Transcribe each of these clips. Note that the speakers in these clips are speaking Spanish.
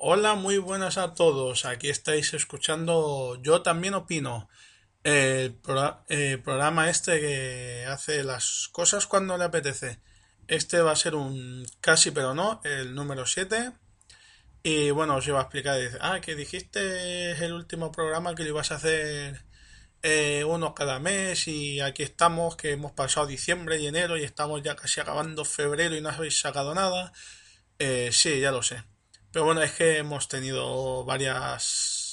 Hola, muy buenas a todos. Aquí estáis escuchando Yo también opino. El, programa este que hace las cosas cuando le apetece. Este va a ser un casi pero no, el número 7. Y bueno, os iba a explicar. ah, que dijiste el último programa que lo ibas a hacer eh, uno cada mes. Y aquí estamos, que hemos pasado diciembre y enero y estamos ya casi acabando febrero y no habéis sacado nada. Eh, sí, ya lo sé. Pero bueno, es que hemos tenido varias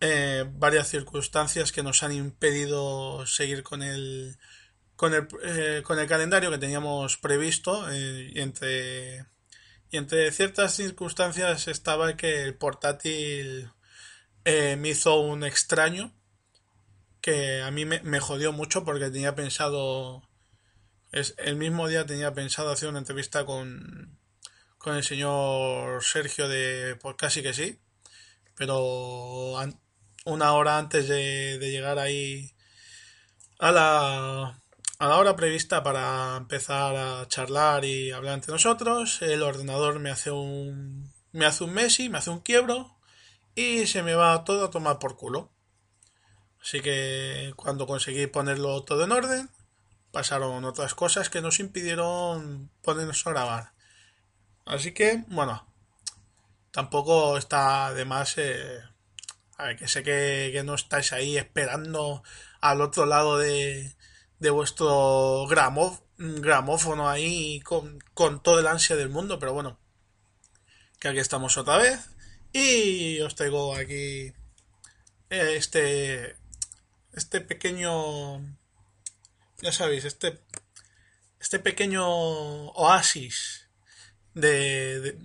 eh, varias circunstancias que nos han impedido seguir con el con el, eh, con el calendario que teníamos previsto eh, y entre y entre ciertas circunstancias estaba que el portátil me hizo un extraño que a mí me, me, jodió mucho porque tenía pensado es, el mismo día tenía pensado hacer una entrevista con con el señor Sergio de Por Casi que sí, pero una hora antes de, llegar ahí a la, a la hora prevista para empezar a charlar y hablar entre nosotros, el ordenador me hace un me hace un Messi, me hace un quiebro y se me va todo a tomar por culo. Así que cuando conseguí ponerlo todo en orden, pasaron otras cosas que nos impidieron ponernos a grabar. Así que, bueno, tampoco está de más. Eh, a ver, que sé que, no estáis ahí esperando al otro lado de, de vuestro gramófono ahí con, con todo el ansia del mundo, pero bueno, que aquí estamos otra vez y os traigo aquí eh, este este pequeño ya sabéis este este pequeño oasis de,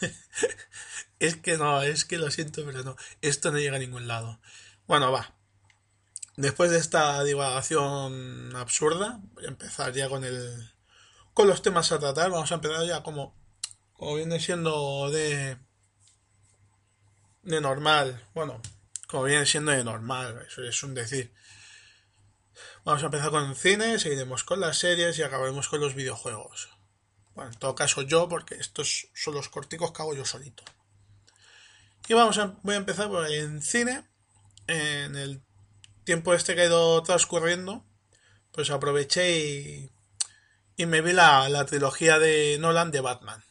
es que no, es que lo siento, pero no, esto no llega a ningún lado. Bueno, va. Después de esta divagación absurda, voy a empezar ya con el con los temas a tratar. Vamos a empezar ya como como viene siendo de de normal. Bueno, como viene siendo de normal, eso es un decir. Vamos a empezar con el cine, seguiremos con las series y acabaremos con los videojuegos. Bueno, en todo caso yo, porque estos son los corticos que hago yo solito. Y vamos a, voy a empezar en cine. En el tiempo este que ha ido transcurriendo, pues aproveché y, y me vi la, la trilogía de Nolan de Batman.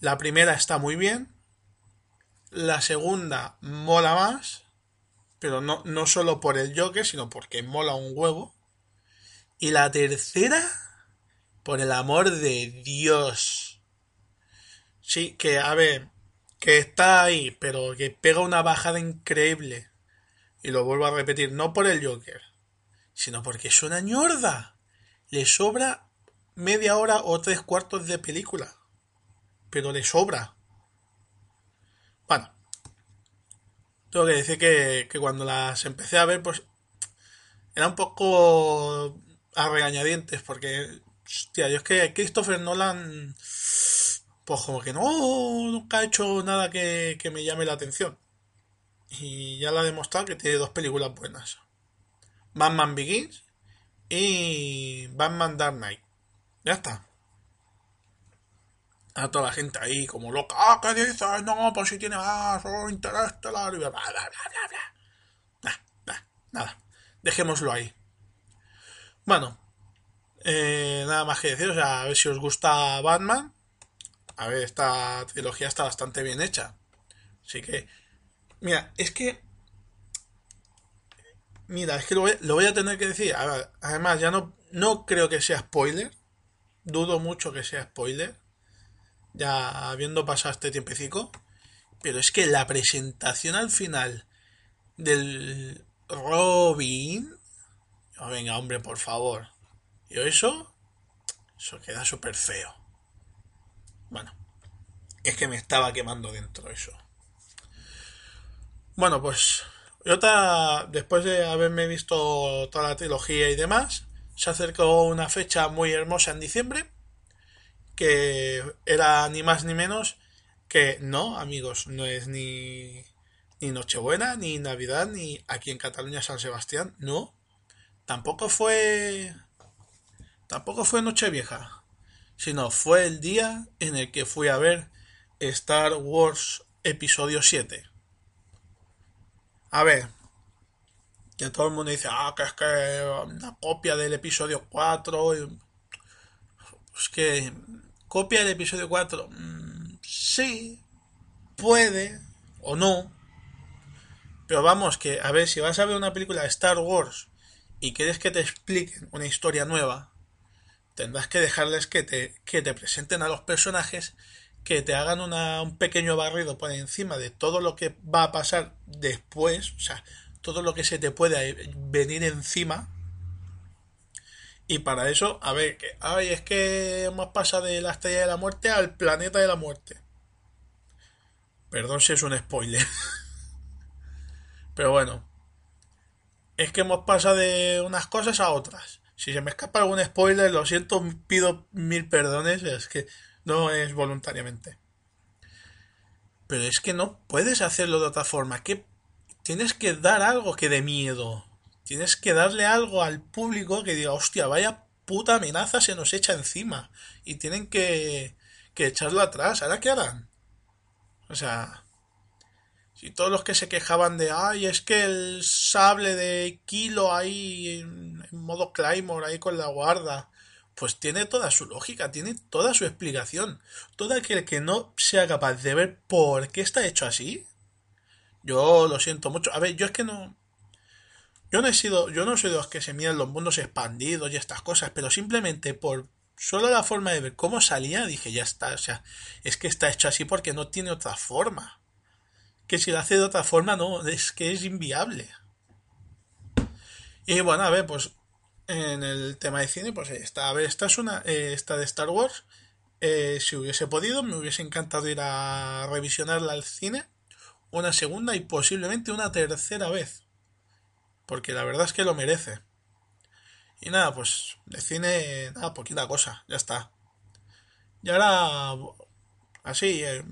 La primera está muy bien. La segunda mola más. Pero no, no solo por el Joker, sino porque mola un huevo. Y la tercera por el amor de Dios. Sí, que a ver, que está ahí, pero que pega una bajada increíble. Y lo vuelvo a repetir, no por el Joker, sino porque es una ñorda. Le sobra media hora o tres cuartos de película. Pero le sobra. Bueno. Tengo que decir que, que cuando las empecé a ver, pues era un poco a regañadientes, porque Hostia, yo es que Christopher Nolan, pues como que no, nunca ha hecho nada que, me llame la atención. Y ya la ha demostrado que tiene dos películas buenas. Batman Begins y Batman Dark Knight. Ya está. A toda la gente ahí como loca. Ah, ¿qué dices? No, pues si tiene más, oh, interestelar y bla, bla, bla, bla, bla. nada. Dejémoslo ahí. Bueno, eh, nada más que decir, o sea, a ver si os gusta Batman. A ver, esta trilogía está bastante bien hecha. Así que, mira, es que... Mira, es que lo voy, a tener que decir. además, ya no, no creo que sea spoiler. Dudo mucho que sea spoiler. Ya habiendo pasado este tiempecico. Pero es que la presentación al final del Robin... Oh, venga, hombre, por favor. Y eso, eso queda súper feo. Bueno, es que me estaba quemando dentro eso. Bueno, pues yo después de haberme visto toda la trilogía y demás, se acercó una fecha muy hermosa en diciembre, que era ni más ni menos que no, amigos, no es ni, ni Nochebuena, ni Navidad, ni aquí en Cataluña San Sebastián, no. Tampoco fue tampoco fue Nochevieja, sino fue el día en el que fui a ver Star Wars Episodio 7. A ver, que todo el mundo dice, ah, que es que una copia del episodio 4. Es que, copia del episodio 4, mm, sí, puede o no. Pero vamos, que a ver, si vas a ver una película de Star Wars y quieres que te expliquen una historia nueva, tendrás que dejarles que te, que te presenten a los personajes, que te hagan un pequeño barrido por encima de todo lo que va a pasar después, o sea, todo lo que se te puede venir encima. Y para eso, a ver, que, ay, es que hemos pasado de la estrella de la muerte al planeta de la muerte. Perdón si es un spoiler. Pero bueno, es que hemos pasado de unas cosas a otras. Si se me escapa algún spoiler, lo siento, pido mil perdones, es que no es voluntariamente. Pero es que no puedes hacerlo de otra forma. Que tienes que dar algo que dé miedo. Tienes que darle algo al público que diga, hostia, vaya puta amenaza se nos echa encima. Y tienen que, que echarlo atrás. ¿Ahora qué harán? O sea, si todos los que se quejaban de, ay, es que el sable de Kilo ahí en, modo Claymore, ahí con la guarda, pues tiene toda su lógica, tiene toda su explicación. Todo aquel que no sea capaz de ver por qué está hecho así, yo lo siento mucho. A ver, yo es que no. Yo no he sido. Yo no soy de los que se miran los mundos expandidos y estas cosas, pero simplemente por solo la forma de ver cómo salía, dije, ya está. O sea, es que está hecho así porque no tiene otra forma. Que si lo hace de otra forma, no, es que es inviable. Y bueno, a ver, pues en el tema de cine, pues está. A ver, esta es una. Eh, esta de Star Wars. Eh, si hubiese podido, me hubiese encantado ir a revisionarla al cine una segunda y posiblemente una tercera vez. Porque la verdad es que lo merece. Y nada, pues de cine, nada, poquita cosa, ya está. Y ahora, así, eh,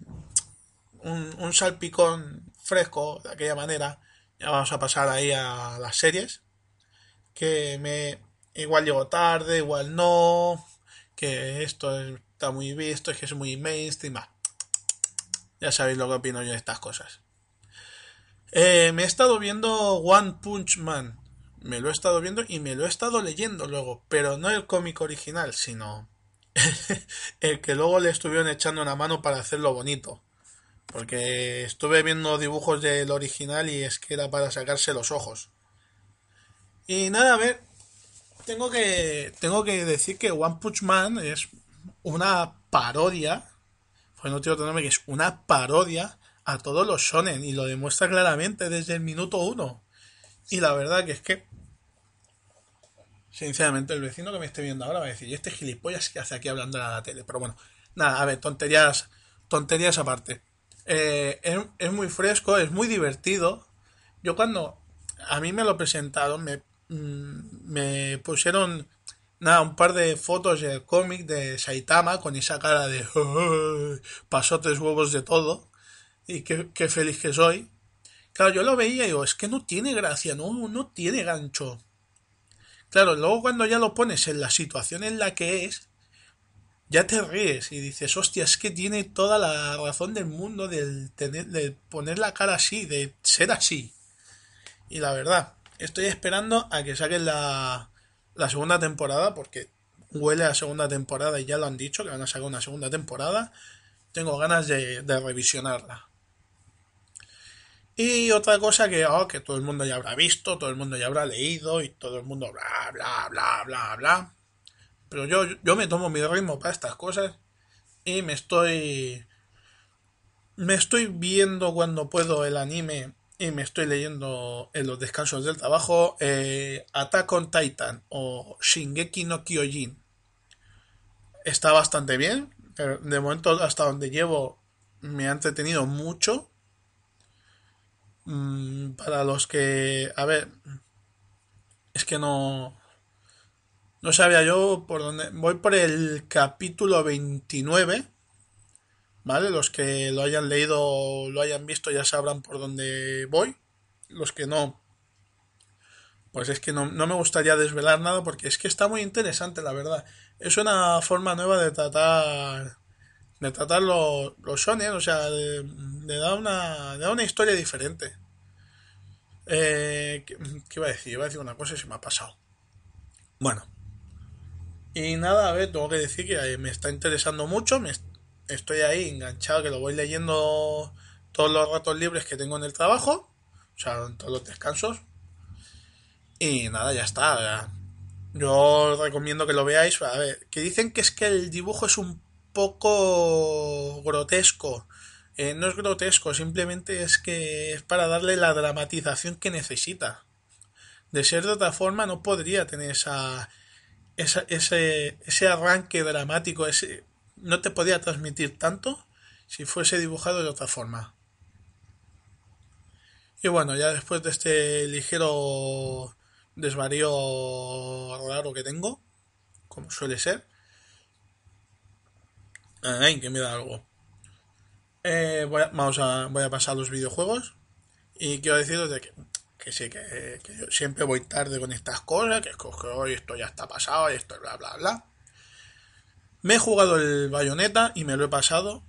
un, salpicón fresco de aquella manera. Ya vamos a pasar ahí a las series. Que me. Igual llego tarde, igual no. Que esto está muy visto, es que es muy mainstream. Ya sabéis lo que opino yo de estas cosas. Eh, me he estado viendo One Punch Man. Me lo he estado viendo y me lo he estado leyendo luego. Pero no el cómic original, sino el que luego le estuvieron echando una mano para hacerlo bonito. Porque estuve viendo dibujos del original y es que era para sacarse los ojos. Y nada, a ver. Tengo que, tengo que decir que One Punch Man es una parodia. Pues no tengo otro que es una parodia a todos los shonen y lo demuestra claramente desde el minuto uno. Y la verdad que es que, sinceramente, el vecino que me esté viendo ahora va a decir, ¿y este gilipollas que hace aquí hablando a la tele? Pero bueno, nada, a ver, tonterías, tonterías aparte. Eh, es, muy fresco, es muy divertido. Yo cuando a mí me lo presentaron, me, mm, me pusieron nada, un par de fotos del cómic de Saitama con esa cara de pasó tres huevos de todo y qué, feliz que soy. Claro, yo lo veía y digo, es que no tiene gracia, no, no tiene gancho. Claro, luego cuando ya lo pones en la situación en la que es, ya te ríes y dices, hostia, es que tiene toda la razón del mundo de, tener, de poner la cara así, de ser así. Y la verdad, estoy esperando a que saquen la, la segunda temporada, porque huele a segunda temporada y ya lo han dicho, que van a sacar una segunda temporada. Tengo ganas de revisionarla. Y otra cosa que, oh, que todo el mundo ya habrá visto, todo el mundo ya habrá leído y todo el mundo bla, bla, bla, bla, bla. Pero yo, yo me tomo mi ritmo para estas cosas y me estoy... Me estoy viendo cuando puedo el anime y me estoy leyendo en los descansos del trabajo eh, Attack on Titan o Shingeki no Kyojin. Está bastante bien. de momento hasta donde llevo me ha entretenido mucho. Mm, para los que, a ver, es que no, no sabía yo por dónde. Voy por el capítulo 29. ¿Vale? Los que lo hayan leído lo hayan visto ya sabrán por dónde voy. Los que no, pues es que no, me gustaría desvelar nada porque es que está muy interesante, la verdad. Es una forma nueva de tratar de tratar los, los o sea, de, una, de dar una historia diferente. Eh, ¿qué, iba a decir? Iba a decir una cosa y se me ha pasado. Bueno. Y nada, a ver, tengo que decir que me está interesando mucho. Me estoy ahí enganchado, que lo voy leyendo todos los ratos libres que tengo en el trabajo. O sea, en todos los descansos. Y nada, ya está. Yo os recomiendo que lo veáis. A ver, que dicen que es que el dibujo es un poco grotesco. Eh, no es grotesco, simplemente es que es para darle la dramatización que necesita. De ser de otra forma no podría tener esa, ese, ese arranque dramático, ese, no te podía transmitir tanto si fuese dibujado de otra forma. Y bueno, ya después de este ligero desvarío raro que tengo, como suele ser, Ay, que me da algo. Eh, voy, a, vamos a, voy a pasar a los videojuegos. Y quiero deciros de que, que sí, que, yo siempre voy tarde con estas cosas, que, que hoy esto ya está pasado, y esto bla bla bla. Me he jugado el bayoneta y me lo he pasado.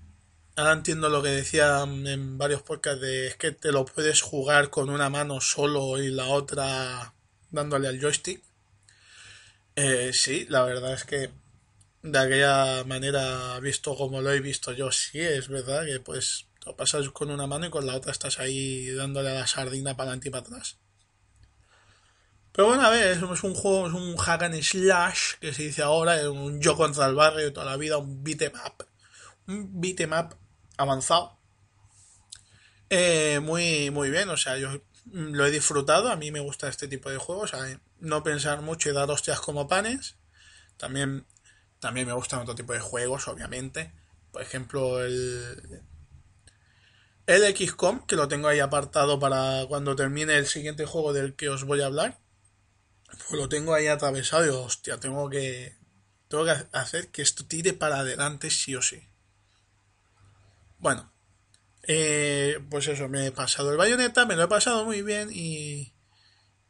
Ahora entiendo lo que decían en varios podcasts de es que te lo puedes jugar con una mano solo y la otra dándole al joystick. Eh, sí, la verdad es que de aquella manera, visto como lo he visto yo, sí, es verdad que pues lo pasas con una mano y con la otra estás ahí dándole a la sardina para adelante y para atrás. Pero bueno, a ver, es un juego, es un hack and slash, que se dice ahora, un yo contra el barrio toda la vida, un beatmap. Un beatmap avanzado. Eh, muy, muy bien, o sea, yo lo he disfrutado, a mí me gusta este tipo de juegos, no pensar mucho y dar hostias como panes. También también me gustan otro tipo de juegos, obviamente. Por ejemplo, el, el XCOM, que lo tengo ahí apartado para cuando termine el siguiente juego del que os voy a hablar. Pues lo tengo ahí atravesado y hostia, tengo que, tengo que hacer que esto tire para adelante sí o sí. Bueno, eh, pues eso, me he pasado el bayoneta, me lo he pasado muy bien y,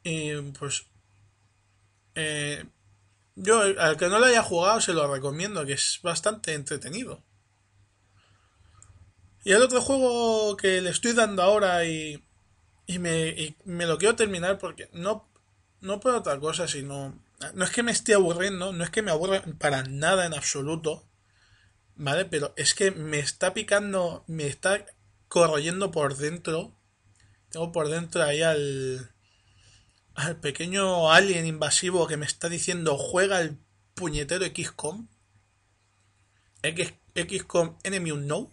y pues eh, yo, al que no lo haya jugado, se lo recomiendo, que es bastante entretenido. Y el otro juego que le estoy dando ahora y, y, me, me lo quiero terminar porque no, no por otra cosa, sino... No es que me esté aburriendo, no es que me aburra para nada en absoluto, ¿vale? Pero es que me está picando, me está corroyendo por dentro. Tengo por dentro ahí al, al pequeño alien invasivo que me está diciendo juega el puñetero XCOM. XCOM Enemy Unknown.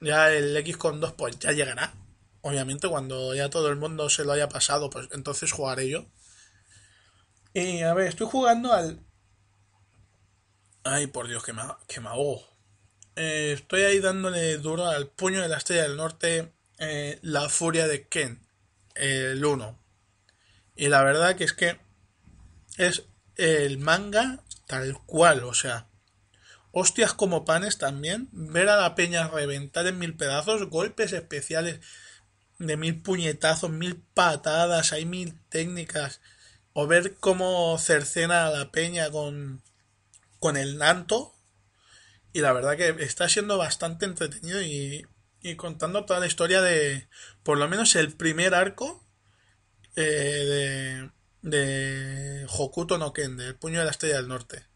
Ya el XCOM 2 pues ya llegará. Obviamente cuando ya todo el mundo se lo haya pasado, pues entonces jugaré yo. Y a ver, estoy jugando al... Ay, por Dios, que me, que me ahogo. Eh, estoy ahí dándole duro al puño de la estrella del norte, eh, la furia de Ken, el 1. Y la verdad que es que es el manga tal cual, o sea, hostias como panes también, ver a la peña reventar en mil pedazos, golpes especiales de mil puñetazos, mil patadas, hay mil técnicas, o ver cómo cercena a la peña con, con el nanto, y la verdad que está siendo bastante entretenido y, y contando toda la historia de, por lo menos el primer arco, eh, de, de Hokuto no Ken, del puño de la estrella del norte.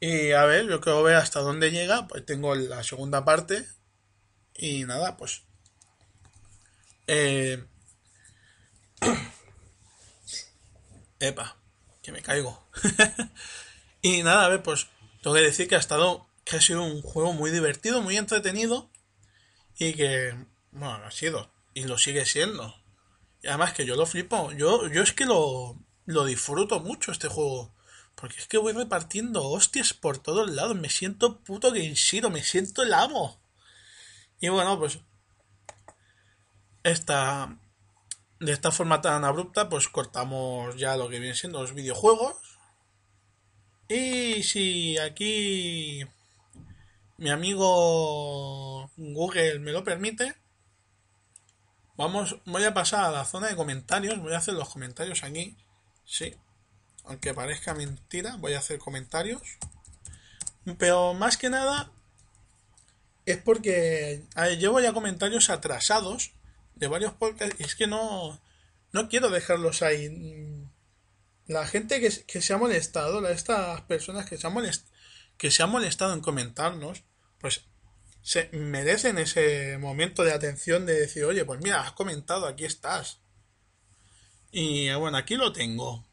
Y a ver, yo quiero ver hasta dónde llega, pues tengo la segunda parte. Y nada, pues... Eh, epa, que me caigo. y nada, a ver, pues tengo que decir que ha estado, que ha sido un juego muy divertido, muy entretenido. Y que, bueno, ha sido, y lo sigue siendo. Y además que yo lo flipo. Yo, yo es que lo, lo disfruto mucho este juego. Porque es que voy repartiendo hostias por todos lados. Me siento puto Genshiro, me siento el amo. Y bueno, pues esta de esta forma tan abrupta, pues cortamos ya lo que vienen siendo los videojuegos. Y si aquí mi amigo Google me lo permite, vamos, voy a pasar a la zona de comentarios, voy a hacer los comentarios aquí, sí, aunque parezca mentira, voy a hacer comentarios, pero más que nada es porque llevo ya comentarios atrasados de varios podcasts y es que no, no quiero dejarlos ahí. La gente que, se ha molestado, estas personas que se, han que se han molestado en comentarnos, pues se merecen ese momento de atención de decir, oye, pues mira, has comentado, aquí estás. Y bueno, aquí lo tengo.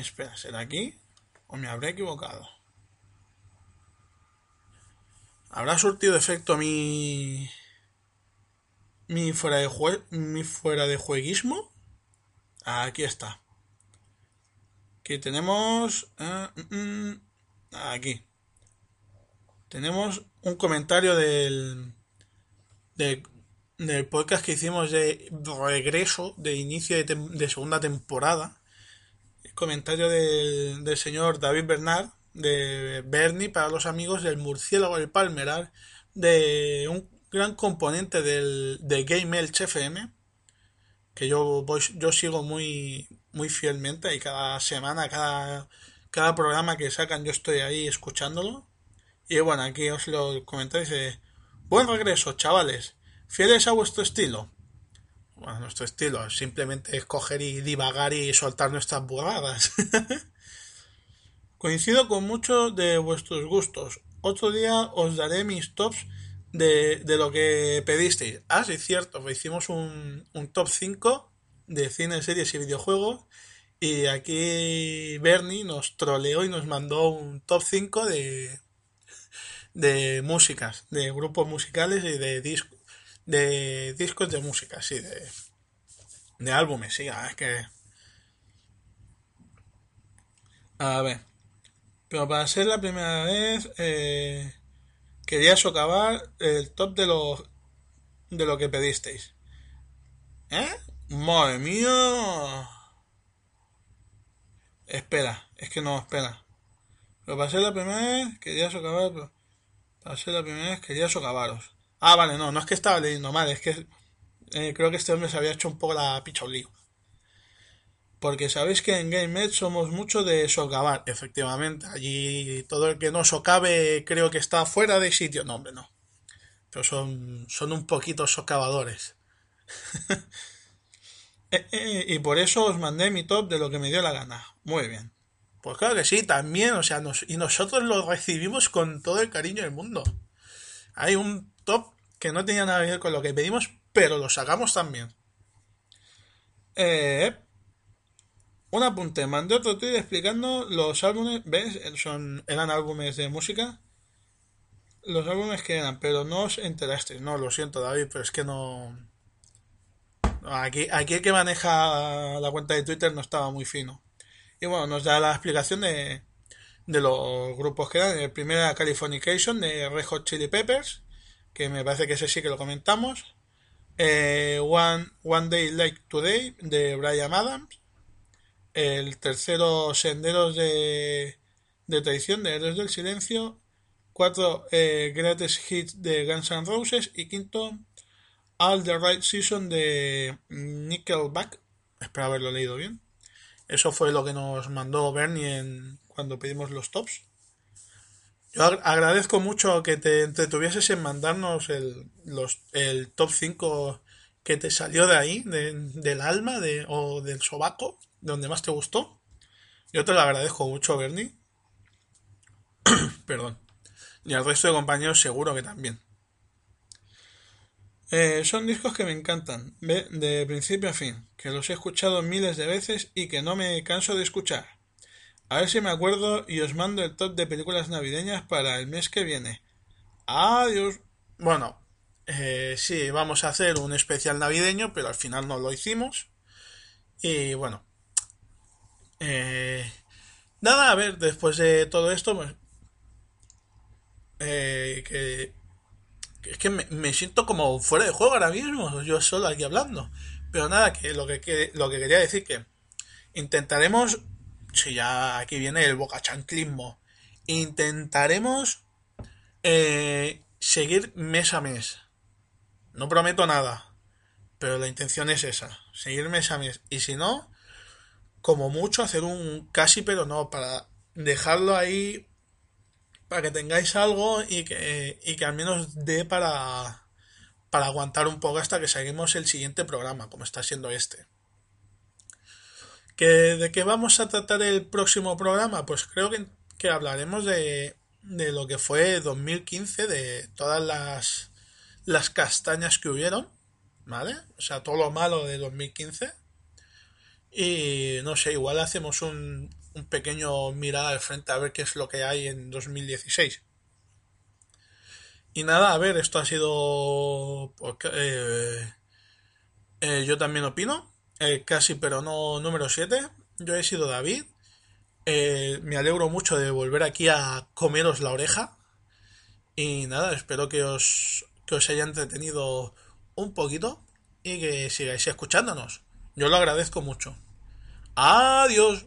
Espera, ¿será aquí? ¿O me habré equivocado? ¿Habrá surtido efecto mi... mi fuera de, jue... mi fuera de jueguismo? Aquí está. Aquí tenemos... Eh, mm, mm, aquí tenemos un comentario del, del, podcast que hicimos de regreso, de inicio de, segunda temporada. Comentario del, señor David Bernard, de Bernie, para los amigos del murciélago del Palmerar, de un gran componente del, de Game Elch FM, que yo, voy, yo sigo muy, muy fielmente y cada semana, cada, cada programa que sacan yo estoy ahí escuchándolo y bueno, aquí os lo comentáis. Dice, buen regreso, chavales. Fieles a vuestro estilo. Bueno, nuestro estilo simplemente es coger y divagar y soltar nuestras burradas. Coincido con muchos de vuestros gustos. Otro día os daré mis tops de, de lo que pedisteis. Ah, sí, cierto. Hicimos un, un top 5 de cine, series y videojuegos. Y aquí Bernie nos troleó y nos mandó un top 5 de, de músicas, de grupos musicales y de, discos de discos de música, sí, de, de álbumes, sí, ah, es que... A ver, pero para ser la primera vez eh, quería socavar el top de lo, de lo que pedisteis. ¿Eh? ¡Madre mía! Espera, es que no, espera. Pero para ser la primera vez quería socavar... Para ser la primera vez quería socavaros. Ah, vale, no, no es que estaba leyendo mal, es que eh, creo que este hombre se había hecho un poco la lío. Porque sabéis que en GameMed somos mucho de socavar, efectivamente. Allí todo el que no socave creo que está fuera de sitio. No, hombre, no. Pero son, son un poquito socavadores. Eh, eh, y por eso os mandé mi top de lo que me dio la gana. Muy bien. Pues claro que sí, también, o sea, y nosotros lo recibimos con todo el cariño del mundo. Hay un que no tenía nada que ver con lo que pedimos, pero lo sacamos también. Eh, un apunte, mandé otro tweet explicando los álbumes, ¿ves? Son, eran álbumes de música. Los álbumes que eran, pero no os enterasteis. No, lo siento, David, pero es que no. Aquí, aquí el que maneja la cuenta de Twitter no estaba muy fino. Y bueno, nos da la explicación de, de los grupos que eran. El primero era Californication de Red Hot Chili Peppers, que me parece que ese sí que lo comentamos. Eh, One, One Day Like Today de Brian Adams. El tercero, Senderos de, de Traición de Héroes del Silencio. Cuatro, eh, Greatest Hits de Guns N' Roses. Y quinto, All the Right Season de Nickelback. Espero haberlo leído bien. Eso fue lo que nos mandó Bernie en, cuando pedimos los tops. Yo agradezco mucho que te entretuvieses en mandarnos el, los, el top 5 que te salió de ahí, del alma de, o del sobaco, de donde más te gustó. Yo te lo agradezco mucho, Bernie. Perdón. Y al resto de compañeros seguro que también. Eh, son discos que me encantan, de principio a fin, que los he escuchado miles de veces y que no me canso de escuchar. A ver si me acuerdo y os mando el top de películas navideñas para el mes que viene. Adiós. Bueno, eh, sí, vamos a hacer un especial navideño, pero al final no lo hicimos. Y bueno. Eh, nada, a ver, después de todo esto, pues, eh, que es que me, siento como fuera de juego ahora mismo, yo solo aquí hablando. Pero nada, que lo que, lo que quería decir que intentaremos, si ya aquí viene el bocachanclismo, intentaremos eh, seguir mes a mes. No prometo nada, pero la intención es esa, seguir mes a mes. Y si no, como mucho hacer un casi pero no, para dejarlo ahí para que tengáis algo y que, y que al menos dé para, para aguantar un poco hasta que seguimos el siguiente programa, como está siendo este. ¿Que, ¿De qué vamos a tratar el próximo programa? Pues creo que, hablaremos de, de lo que fue 2015, de todas las, las castañas que hubieron, ¿vale? O sea, todo lo malo de 2015. Y no sé, igual hacemos un, un pequeño mirada al frente a ver qué es lo que hay en 2016. Y nada, a ver, esto ha sido... Eh, eh, yo también opino. Eh, casi, pero no número 7. Yo he sido David. me alegro mucho de volver aquí a comeros la oreja. Y nada, espero que os, que os haya entretenido un poquito y que sigáis escuchándonos. Yo lo agradezco mucho. Adiós.